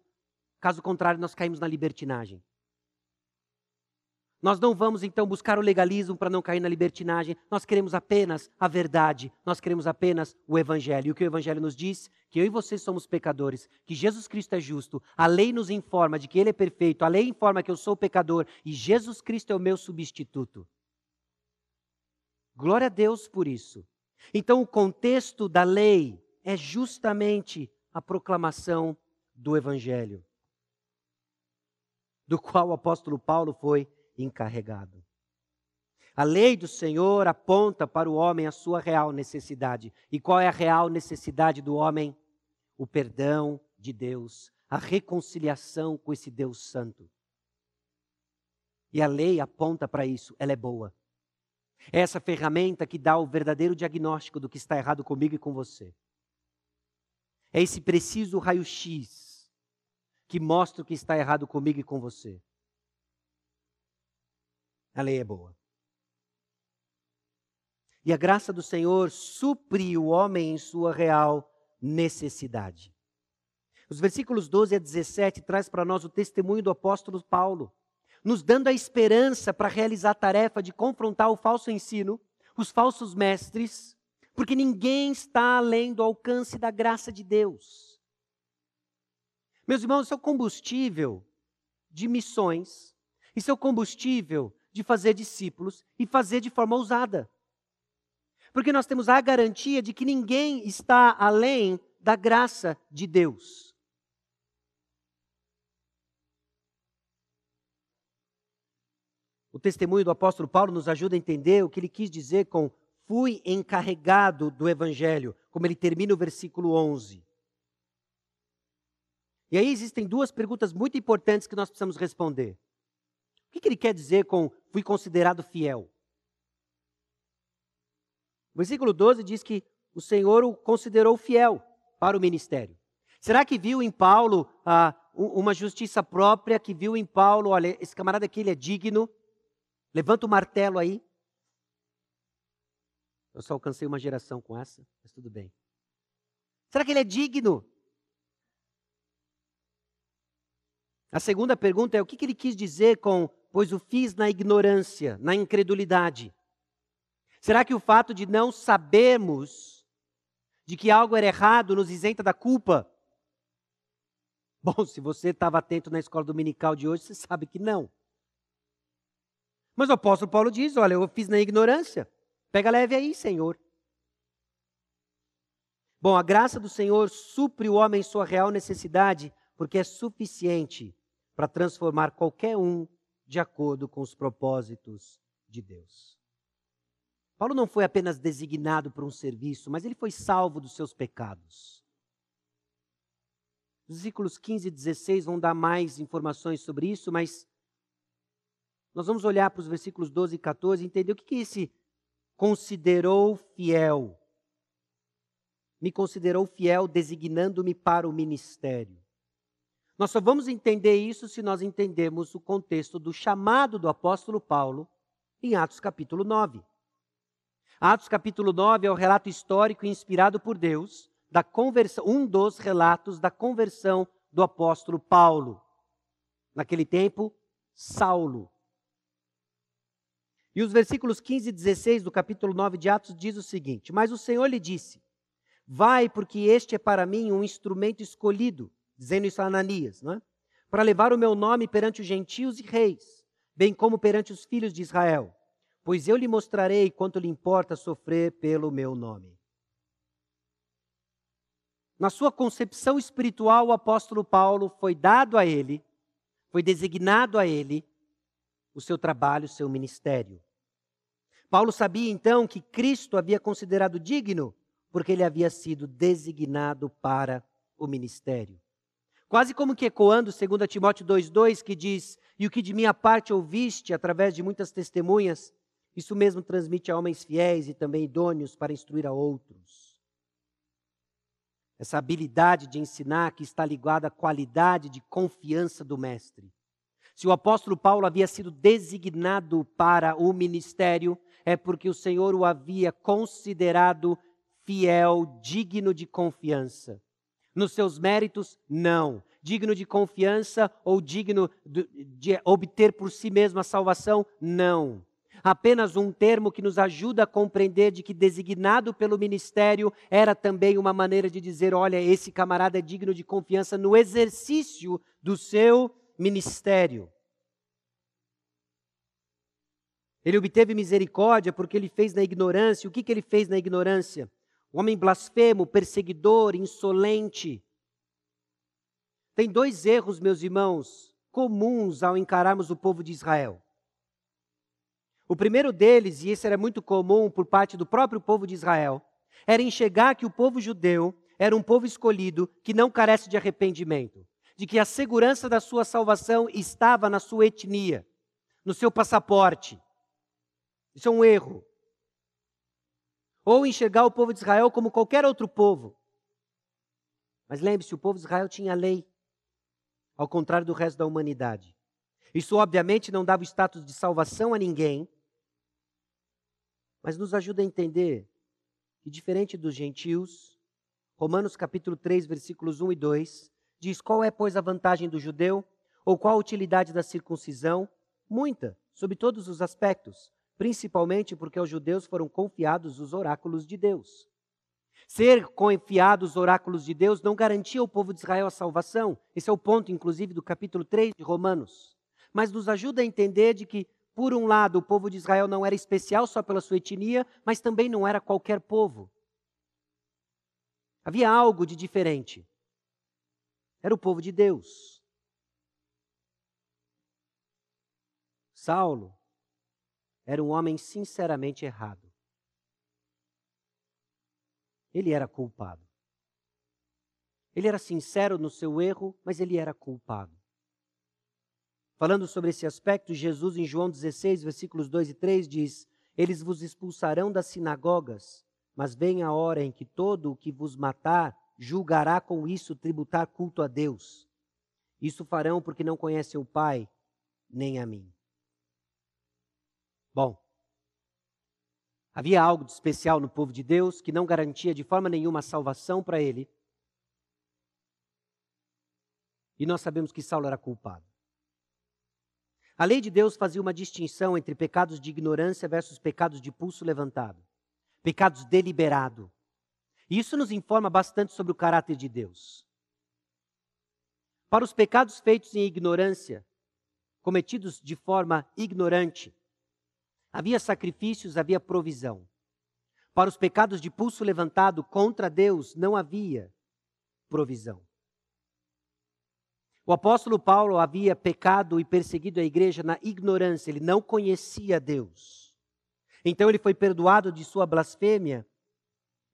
caso contrário, nós caímos na libertinagem. Nós não vamos então buscar o legalismo para não cair na libertinagem. Nós queremos apenas a verdade. Nós queremos apenas o evangelho. E o que o evangelho nos diz? Que eu e você somos pecadores, que Jesus Cristo é justo. A lei nos informa de que ele é perfeito. A lei informa que eu sou pecador e Jesus Cristo é o meu substituto. Glória a Deus por isso. Então o contexto da lei é justamente a proclamação do evangelho, do qual o apóstolo Paulo foi encarregado. A lei do Senhor aponta para o homem a sua real necessidade. E qual é a real necessidade do homem? O perdão de Deus, a reconciliação com esse Deus Santo. E a lei aponta para isso, ela é boa. É essa ferramenta que dá o verdadeiro diagnóstico do que está errado comigo e com você. É esse preciso raio-x que mostra o que está errado comigo e com você. A lei é boa. E a graça do Senhor supre o homem em sua real necessidade. Os versículos 12 a 17 traz para nós o testemunho do apóstolo Paulo, nos dando a esperança para realizar a tarefa de confrontar o falso ensino, os falsos mestres, porque ninguém está além do alcance da graça de Deus. Meus irmãos, isso é o combustível de missões, isso é o combustível de fazer discípulos e fazer de forma ousada. Porque nós temos a garantia de que ninguém está além da graça de Deus. O testemunho do apóstolo Paulo nos ajuda a entender o que ele quis dizer com fui encarregado do evangelho, como ele termina o versículo 11. E aí existem duas perguntas muito importantes que nós precisamos responder que, que ele quer dizer com fui considerado fiel? O versículo 12 diz que o Senhor o considerou fiel para o ministério. Será que viu em Paulo ah, uma justiça própria, que viu em Paulo, olha, esse camarada aqui ele é digno, levanta o martelo aí. Eu só alcancei uma geração com essa, mas tudo bem. Será que ele é digno? A segunda pergunta é o que, que ele quis dizer com pois o fiz na ignorância, na incredulidade. Será que o fato de não sabermos de que algo era errado nos isenta da culpa? Bom, se você estava atento na escola dominical de hoje, você sabe que não. Mas o apóstolo Paulo diz: Olha, eu fiz na ignorância. Pega leve aí, Senhor. Bom, a graça do Senhor supre o homem em sua real necessidade, porque é suficiente para transformar qualquer um de acordo com os propósitos de Deus. Paulo não foi apenas designado para um serviço, mas ele foi salvo dos seus pecados. Os versículos 15 e 16 vão dar mais informações sobre isso, mas nós vamos olhar para os versículos 12 e 14 e entender o que, que esse considerou fiel. Me considerou fiel, designando-me para o ministério. Nós só vamos entender isso se nós entendermos o contexto do chamado do apóstolo Paulo em Atos capítulo 9. Atos capítulo 9 é o relato histórico inspirado por Deus da conversão, um dos relatos da conversão do apóstolo Paulo. Naquele tempo, Saulo. E os versículos 15 e 16 do capítulo 9 de Atos diz o seguinte: Mas o Senhor lhe disse: Vai, porque este é para mim um instrumento escolhido dizendo isso a Ananias, não é? para levar o meu nome perante os gentios e reis, bem como perante os filhos de Israel, pois eu lhe mostrarei quanto lhe importa sofrer pelo meu nome. Na sua concepção espiritual, o apóstolo Paulo foi dado a ele, foi designado a ele o seu trabalho, o seu ministério. Paulo sabia então que Cristo havia considerado digno, porque ele havia sido designado para o ministério. Quase como que ecoando 2 Timóteo 2,2, que diz: E o que de minha parte ouviste através de muitas testemunhas, isso mesmo transmite a homens fiéis e também idôneos para instruir a outros. Essa habilidade de ensinar que está ligada à qualidade de confiança do Mestre. Se o apóstolo Paulo havia sido designado para o ministério, é porque o Senhor o havia considerado fiel, digno de confiança. Nos seus méritos, não. Digno de confiança ou digno de obter por si mesmo a salvação, não. Apenas um termo que nos ajuda a compreender de que designado pelo ministério era também uma maneira de dizer: olha, esse camarada é digno de confiança no exercício do seu ministério. Ele obteve misericórdia porque ele fez na ignorância. O que, que ele fez na ignorância? O homem blasfemo, perseguidor, insolente. Tem dois erros, meus irmãos, comuns ao encararmos o povo de Israel. O primeiro deles, e esse era muito comum por parte do próprio povo de Israel, era enxergar que o povo judeu era um povo escolhido que não carece de arrependimento, de que a segurança da sua salvação estava na sua etnia, no seu passaporte, isso é um erro. Ou enxergar o povo de Israel como qualquer outro povo. Mas lembre-se, o povo de Israel tinha lei, ao contrário do resto da humanidade. Isso, obviamente, não dava o status de salvação a ninguém, mas nos ajuda a entender que, diferente dos gentios, Romanos capítulo 3, versículos 1 e 2, diz: Qual é, pois, a vantagem do judeu? Ou qual a utilidade da circuncisão? Muita, sob todos os aspectos principalmente porque aos judeus foram confiados os oráculos de Deus. Ser confiados os oráculos de Deus não garantia ao povo de Israel a salvação. Esse é o ponto, inclusive, do capítulo 3 de Romanos. Mas nos ajuda a entender de que, por um lado, o povo de Israel não era especial só pela sua etnia, mas também não era qualquer povo. Havia algo de diferente. Era o povo de Deus. Saulo era um homem sinceramente errado. Ele era culpado. Ele era sincero no seu erro, mas ele era culpado. Falando sobre esse aspecto, Jesus, em João 16, versículos 2 e 3, diz: Eles vos expulsarão das sinagogas, mas vem a hora em que todo o que vos matar julgará com isso tributar culto a Deus. Isso farão porque não conhecem o Pai, nem a mim. Bom, havia algo de especial no povo de Deus que não garantia de forma nenhuma a salvação para ele. E nós sabemos que Saulo era culpado. A lei de Deus fazia uma distinção entre pecados de ignorância versus pecados de pulso levantado, pecados deliberado. E isso nos informa bastante sobre o caráter de Deus. Para os pecados feitos em ignorância, cometidos de forma ignorante, Havia sacrifícios, havia provisão. Para os pecados de pulso levantado contra Deus, não havia provisão. O apóstolo Paulo havia pecado e perseguido a igreja na ignorância, ele não conhecia Deus. Então ele foi perdoado de sua blasfêmia,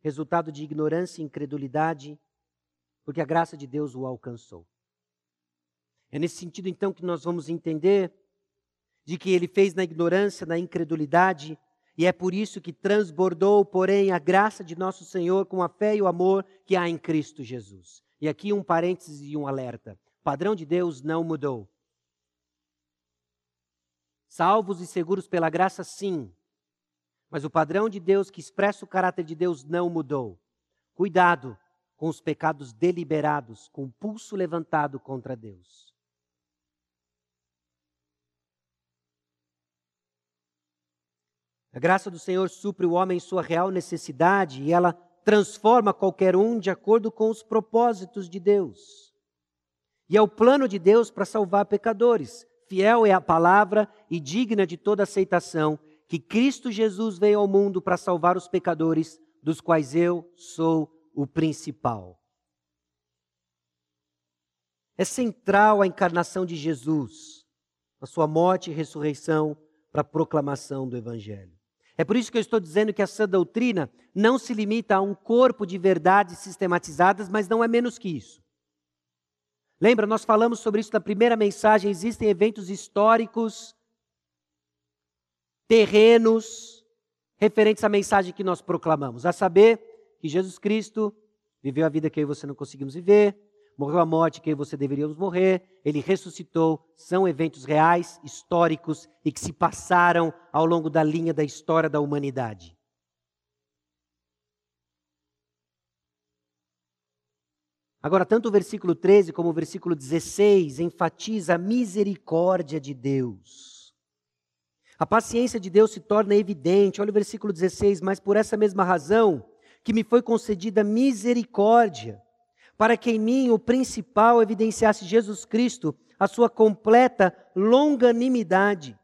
resultado de ignorância e incredulidade, porque a graça de Deus o alcançou. É nesse sentido então que nós vamos entender de que ele fez na ignorância, na incredulidade, e é por isso que transbordou, porém, a graça de nosso Senhor com a fé e o amor que há em Cristo Jesus. E aqui um parênteses e um alerta: o padrão de Deus não mudou. Salvos e seguros pela graça, sim, mas o padrão de Deus que expressa o caráter de Deus não mudou. Cuidado com os pecados deliberados, com o pulso levantado contra Deus. A graça do Senhor supre o homem em sua real necessidade e ela transforma qualquer um de acordo com os propósitos de Deus. E é o plano de Deus para salvar pecadores. Fiel é a palavra e digna de toda aceitação que Cristo Jesus veio ao mundo para salvar os pecadores, dos quais eu sou o principal. É central a encarnação de Jesus, a sua morte e ressurreição para a proclamação do Evangelho. É por isso que eu estou dizendo que essa doutrina não se limita a um corpo de verdades sistematizadas, mas não é menos que isso. Lembra, nós falamos sobre isso na primeira mensagem: existem eventos históricos, terrenos, referentes à mensagem que nós proclamamos, a saber que Jesus Cristo viveu a vida que eu e você não conseguimos viver, morreu a morte que você deveríamos morrer, ele ressuscitou, são eventos reais, históricos e que se passaram ao longo da linha da história da humanidade. Agora, tanto o versículo 13 como o versículo 16 enfatiza a misericórdia de Deus. A paciência de Deus se torna evidente. Olha o versículo 16, mas por essa mesma razão que me foi concedida misericórdia, para que em mim o principal evidenciasse Jesus Cristo, a sua completa longanimidade,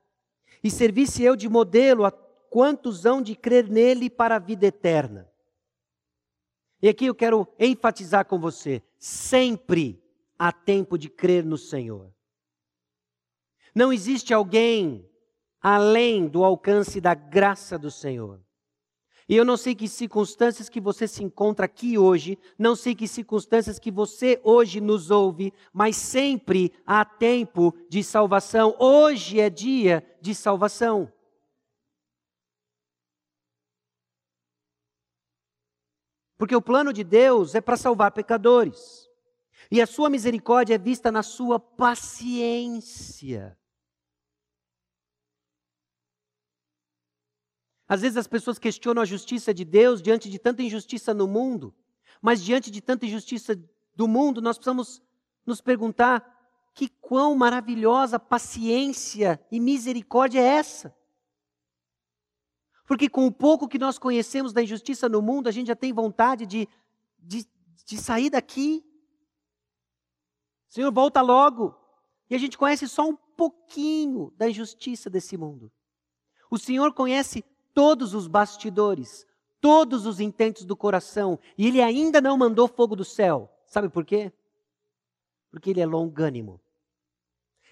e servisse eu de modelo a quantos hão de crer nele para a vida eterna. E aqui eu quero enfatizar com você: sempre há tempo de crer no Senhor. Não existe alguém além do alcance da graça do Senhor. E eu não sei que circunstâncias que você se encontra aqui hoje, não sei que circunstâncias que você hoje nos ouve, mas sempre há tempo de salvação. Hoje é dia de salvação. Porque o plano de Deus é para salvar pecadores. E a sua misericórdia é vista na sua paciência. Às vezes as pessoas questionam a justiça de Deus diante de tanta injustiça no mundo, mas diante de tanta injustiça do mundo, nós precisamos nos perguntar que quão maravilhosa paciência e misericórdia é essa? Porque com o pouco que nós conhecemos da injustiça no mundo, a gente já tem vontade de, de, de sair daqui. Senhor, volta logo. E a gente conhece só um pouquinho da injustiça desse mundo. O Senhor conhece todos os bastidores, todos os intentos do coração, e Ele ainda não mandou fogo do céu. Sabe por quê? Porque Ele é longânimo.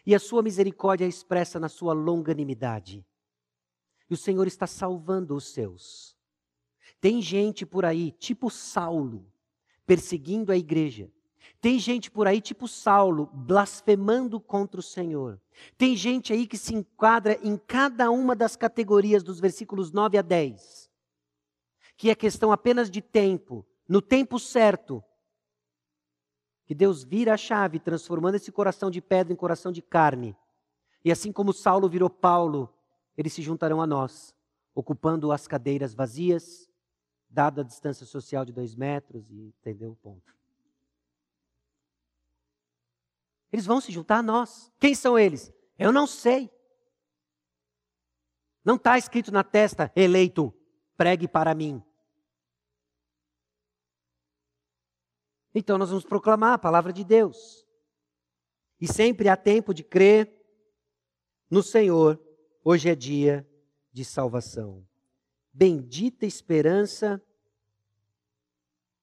E a sua misericórdia é expressa na sua longanimidade. E o Senhor está salvando os seus. Tem gente por aí, tipo Saulo, perseguindo a igreja. Tem gente por aí, tipo Saulo, blasfemando contra o Senhor. Tem gente aí que se enquadra em cada uma das categorias dos versículos 9 a 10. Que é questão apenas de tempo, no tempo certo. Que Deus vira a chave, transformando esse coração de pedra em coração de carne. E assim como Saulo virou Paulo, eles se juntarão a nós, ocupando as cadeiras vazias, dada a distância social de dois metros, e entendeu o ponto. Eles vão se juntar a nós. Quem são eles? Eu não sei. Não está escrito na testa, eleito, pregue para mim. Então nós vamos proclamar a palavra de Deus. E sempre há tempo de crer no Senhor Hoje é dia de salvação. Bendita esperança,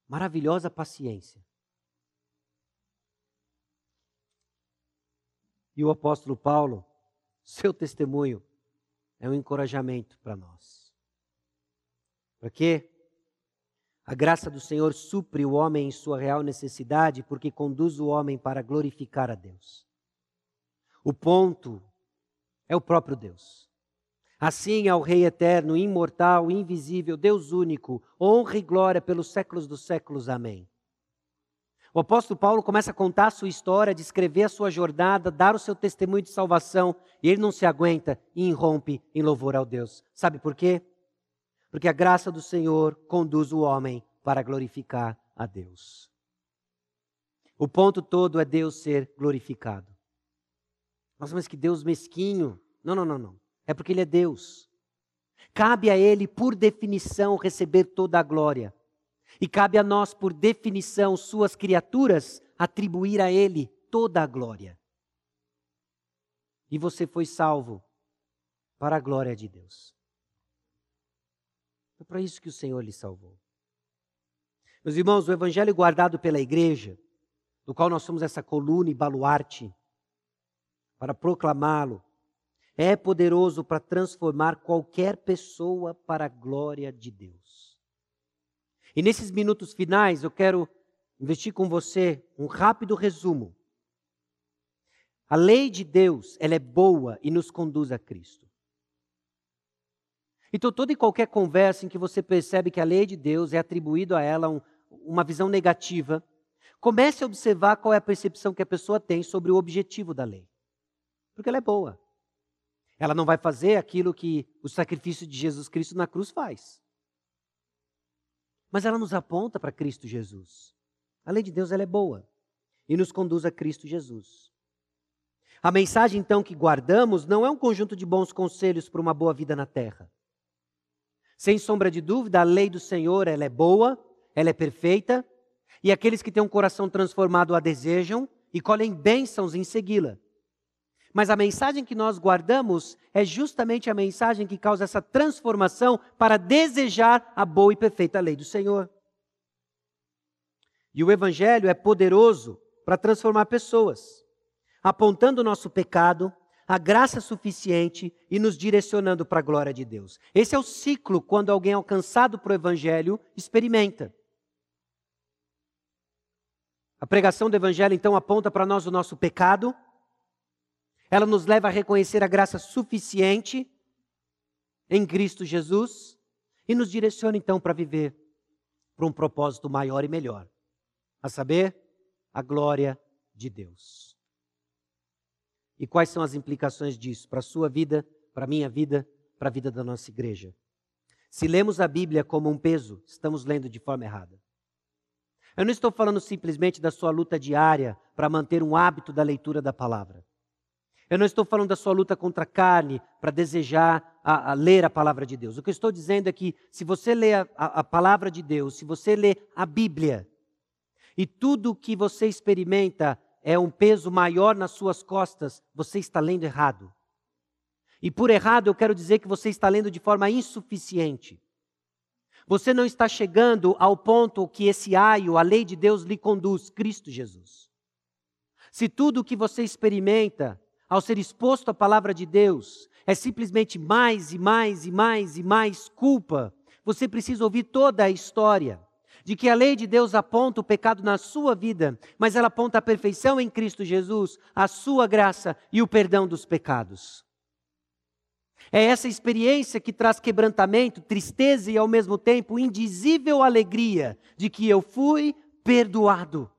maravilhosa paciência. E o apóstolo Paulo, seu testemunho é um encorajamento para nós. Para quê? A graça do Senhor supre o homem em sua real necessidade, porque conduz o homem para glorificar a Deus. O ponto é o próprio Deus. Assim ao Rei eterno, imortal, invisível, Deus único, honra e glória pelos séculos dos séculos. Amém. O apóstolo Paulo começa a contar a sua história, descrever a sua jornada, dar o seu testemunho de salvação, e ele não se aguenta e irrompe em louvor ao Deus. Sabe por quê? Porque a graça do Senhor conduz o homem para glorificar a Deus. O ponto todo é Deus ser glorificado. Nossa, mas que Deus mesquinho. Não, não, não, não. É porque Ele é Deus. Cabe a Ele, por definição, receber toda a glória. E cabe a nós, por definição, suas criaturas, atribuir a Ele toda a glória. E você foi salvo para a glória de Deus. É para isso que o Senhor lhe salvou. Meus irmãos, o evangelho guardado pela igreja, do qual nós somos essa coluna e baluarte, para proclamá-lo, é poderoso para transformar qualquer pessoa para a glória de Deus. E nesses minutos finais, eu quero investir com você um rápido resumo. A lei de Deus, ela é boa e nos conduz a Cristo. Então, toda e qualquer conversa em que você percebe que a lei de Deus é atribuído a ela um, uma visão negativa, comece a observar qual é a percepção que a pessoa tem sobre o objetivo da lei. Porque ela é boa. Ela não vai fazer aquilo que o sacrifício de Jesus Cristo na cruz faz. Mas ela nos aponta para Cristo Jesus. A lei de Deus ela é boa e nos conduz a Cristo Jesus. A mensagem então que guardamos não é um conjunto de bons conselhos para uma boa vida na terra. Sem sombra de dúvida, a lei do Senhor ela é boa, ela é perfeita, e aqueles que têm um coração transformado a desejam e colhem bênçãos em segui-la. Mas a mensagem que nós guardamos é justamente a mensagem que causa essa transformação para desejar a boa e perfeita lei do Senhor. E o Evangelho é poderoso para transformar pessoas, apontando o nosso pecado, a graça suficiente e nos direcionando para a glória de Deus. Esse é o ciclo quando alguém alcançado para o Evangelho experimenta. A pregação do Evangelho então aponta para nós o nosso pecado, ela nos leva a reconhecer a graça suficiente em Cristo Jesus e nos direciona então para viver para um propósito maior e melhor, a saber, a glória de Deus. E quais são as implicações disso para a sua vida, para a minha vida, para a vida da nossa igreja? Se lemos a Bíblia como um peso, estamos lendo de forma errada. Eu não estou falando simplesmente da sua luta diária para manter um hábito da leitura da palavra. Eu não estou falando da sua luta contra a carne para desejar a, a ler a palavra de Deus. O que eu estou dizendo é que se você lê a, a, palavra de Deus, se você lê a Bíblia, e tudo o que você experimenta é um peso maior nas suas costas, você está lendo errado. E por errado eu quero dizer que você está lendo de forma insuficiente. Você não está chegando ao ponto que esse aio, a lei de Deus, lhe conduz, Cristo Jesus. Se tudo o que você experimenta ao ser exposto à palavra de Deus, é simplesmente mais e mais e mais e mais culpa. Você precisa ouvir toda a história de que a lei de Deus aponta o pecado na sua vida, mas ela aponta a perfeição em Cristo Jesus, a sua graça e o perdão dos pecados. É essa experiência que traz quebrantamento, tristeza e ao mesmo tempo indizível alegria de que eu fui perdoado.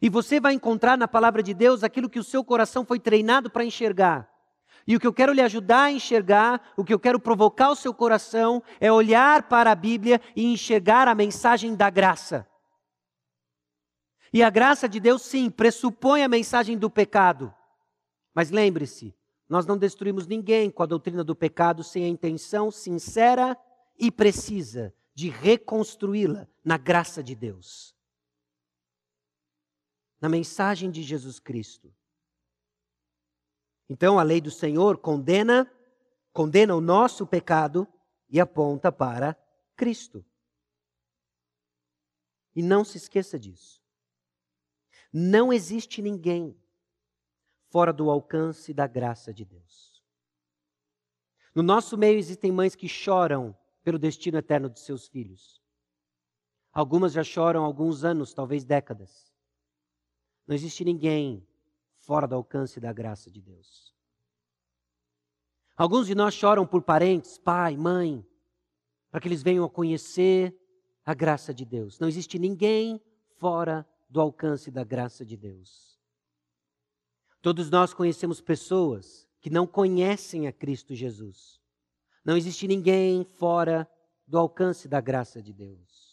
E você vai encontrar na palavra de Deus aquilo que o seu coração foi treinado para enxergar. E o que eu quero lhe ajudar a enxergar, o que eu quero provocar o seu coração, é olhar para a Bíblia e enxergar a mensagem da graça. E a graça de Deus, sim, pressupõe a mensagem do pecado. Mas lembre-se, nós não destruímos ninguém com a doutrina do pecado sem a intenção sincera e precisa de reconstruí-la na graça de Deus na mensagem de Jesus Cristo. Então a lei do Senhor condena, condena o nosso pecado e aponta para Cristo. E não se esqueça disso. Não existe ninguém fora do alcance da graça de Deus. No nosso meio existem mães que choram pelo destino eterno de seus filhos. Algumas já choram há alguns anos, talvez décadas. Não existe ninguém fora do alcance da graça de Deus. Alguns de nós choram por parentes, pai, mãe, para que eles venham a conhecer a graça de Deus. Não existe ninguém fora do alcance da graça de Deus. Todos nós conhecemos pessoas que não conhecem a Cristo Jesus. Não existe ninguém fora do alcance da graça de Deus.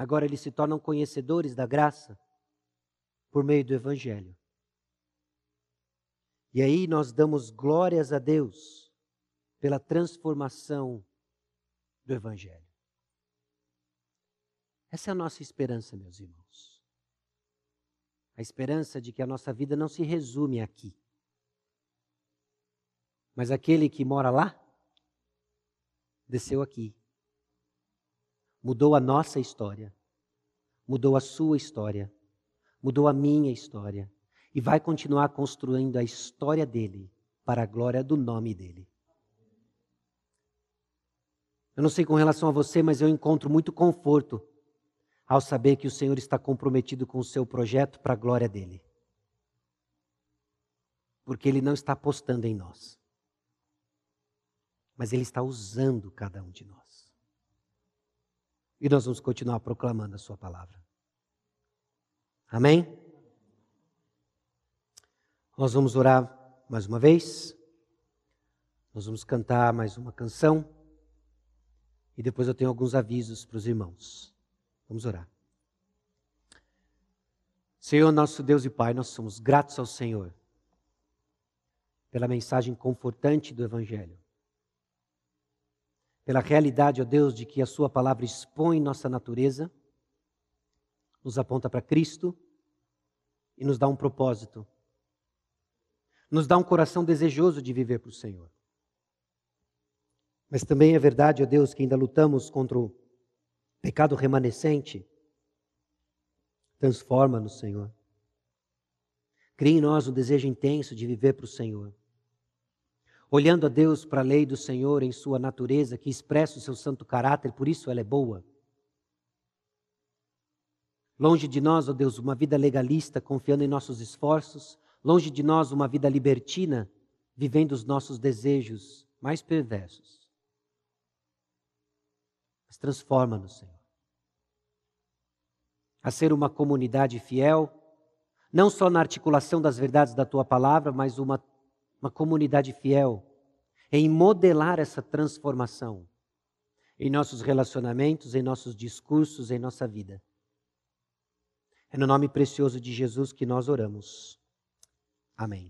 Agora eles se tornam conhecedores da graça por meio do Evangelho. E aí nós damos glórias a Deus pela transformação do Evangelho. Essa é a nossa esperança, meus irmãos. A esperança de que a nossa vida não se resume aqui. Mas aquele que mora lá, desceu aqui mudou a nossa história, mudou a sua história, mudou a minha história e vai continuar construindo a história dele para a glória do nome dele. Eu não sei com relação a você, mas eu encontro muito conforto ao saber que o Senhor está comprometido com o seu projeto para a glória dele. Porque ele não está apostando em nós, mas ele está usando cada um de nós. E nós vamos continuar proclamando a Sua palavra. Amém? Nós vamos orar mais uma vez. Nós vamos cantar mais uma canção. E depois eu tenho alguns avisos para os irmãos. Vamos orar. Senhor, nosso Deus e Pai, nós somos gratos ao Senhor pela mensagem confortante do Evangelho. Pela realidade, ó Deus, de que a Sua palavra expõe nossa natureza, nos aponta para Cristo e nos dá um propósito. Nos dá um coração desejoso de viver para o Senhor. Mas também é verdade, ó Deus, que ainda lutamos contra o pecado remanescente. Transforma-nos, Senhor. Cria em nós um desejo intenso de viver para o Senhor. Olhando a Deus para a lei do Senhor em sua natureza, que expressa o seu santo caráter, por isso ela é boa. Longe de nós, ó Deus, uma vida legalista, confiando em nossos esforços. Longe de nós, uma vida libertina, vivendo os nossos desejos mais perversos. Mas transforma-nos, Senhor. A ser uma comunidade fiel, não só na articulação das verdades da tua palavra, mas uma, uma comunidade fiel em modelar essa transformação em nossos relacionamentos, em nossos discursos, em nossa vida. É no nome precioso de Jesus que nós oramos. Amém.